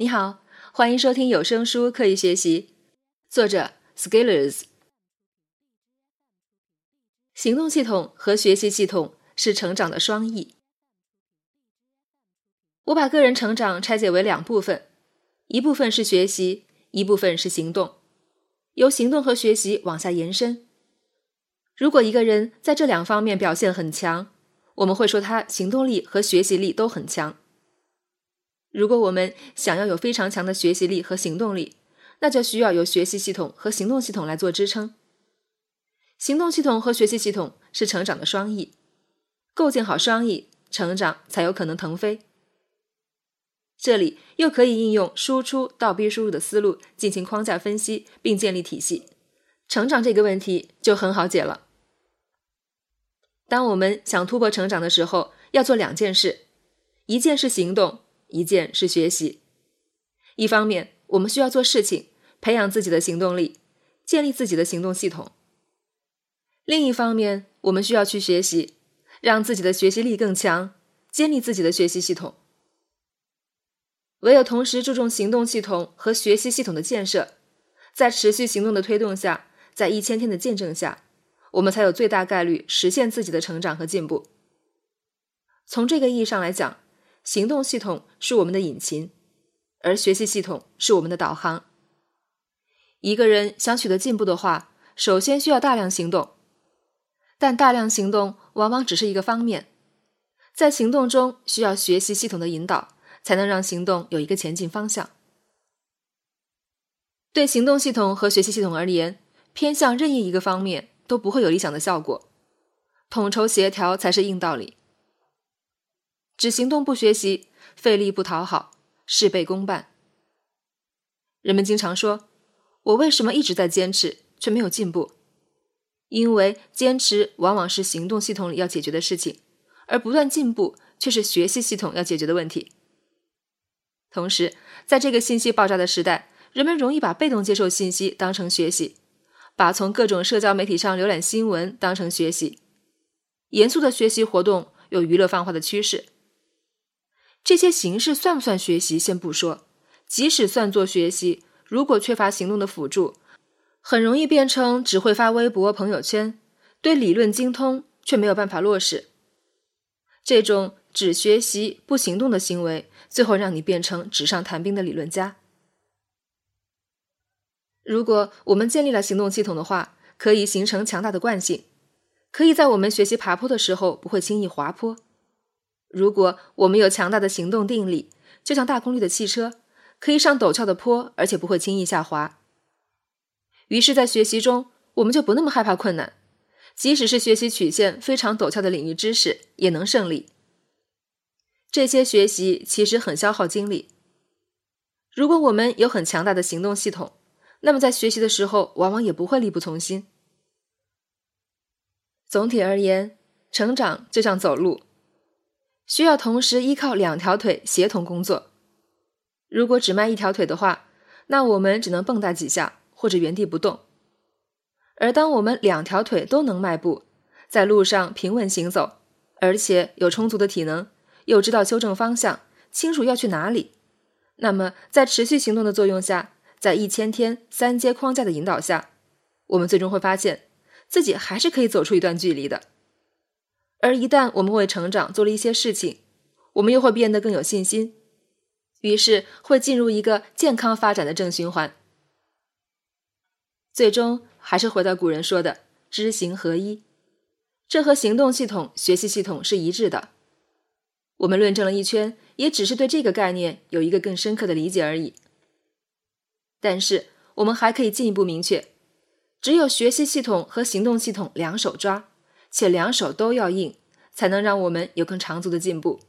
你好，欢迎收听有声书《刻意学习》，作者 Skillers。行动系统和学习系统是成长的双翼。我把个人成长拆解为两部分，一部分是学习，一部分是行动，由行动和学习往下延伸。如果一个人在这两方面表现很强，我们会说他行动力和学习力都很强。如果我们想要有非常强的学习力和行动力，那就需要有学习系统和行动系统来做支撑。行动系统和学习系统是成长的双翼，构建好双翼，成长才有可能腾飞。这里又可以应用输出倒逼输入的思路进行框架分析，并建立体系，成长这个问题就很好解了。当我们想突破成长的时候，要做两件事，一件是行动。一件是学习，一方面我们需要做事情，培养自己的行动力，建立自己的行动系统；另一方面，我们需要去学习，让自己的学习力更强，建立自己的学习系统。唯有同时注重行动系统和学习系统的建设，在持续行动的推动下，在一千天的见证下，我们才有最大概率实现自己的成长和进步。从这个意义上来讲。行动系统是我们的引擎，而学习系统是我们的导航。一个人想取得进步的话，首先需要大量行动，但大量行动往往只是一个方面，在行动中需要学习系统的引导，才能让行动有一个前进方向。对行动系统和学习系统而言，偏向任意一个方面都不会有理想的效果，统筹协调才是硬道理。只行动不学习，费力不讨好，事倍功半。人们经常说：“我为什么一直在坚持，却没有进步？”因为坚持往往是行动系统里要解决的事情，而不断进步却是学习系统要解决的问题。同时，在这个信息爆炸的时代，人们容易把被动接受信息当成学习，把从各种社交媒体上浏览新闻当成学习。严肃的学习活动有娱乐泛化的趋势。这些形式算不算学习？先不说，即使算作学习，如果缺乏行动的辅助，很容易变成只会发微博、朋友圈，对理论精通却没有办法落实。这种只学习不行动的行为，最后让你变成纸上谈兵的理论家。如果我们建立了行动系统的话，可以形成强大的惯性，可以在我们学习爬坡的时候不会轻易滑坡。如果我们有强大的行动定力，就像大功率的汽车，可以上陡峭的坡，而且不会轻易下滑。于是，在学习中，我们就不那么害怕困难，即使是学习曲线非常陡峭的领域知识，也能胜利。这些学习其实很消耗精力。如果我们有很强大的行动系统，那么在学习的时候，往往也不会力不从心。总体而言，成长就像走路。需要同时依靠两条腿协同工作。如果只迈一条腿的话，那我们只能蹦跶几下或者原地不动。而当我们两条腿都能迈步，在路上平稳行走，而且有充足的体能，又知道修正方向，清楚要去哪里，那么在持续行动的作用下，在一千天三阶框架的引导下，我们最终会发现自己还是可以走出一段距离的。而一旦我们为成长做了一些事情，我们又会变得更有信心，于是会进入一个健康发展的正循环。最终还是回到古人说的“知行合一”，这和行动系统、学习系统是一致的。我们论证了一圈，也只是对这个概念有一个更深刻的理解而已。但是我们还可以进一步明确：只有学习系统和行动系统两手抓。且两手都要硬，才能让我们有更长足的进步。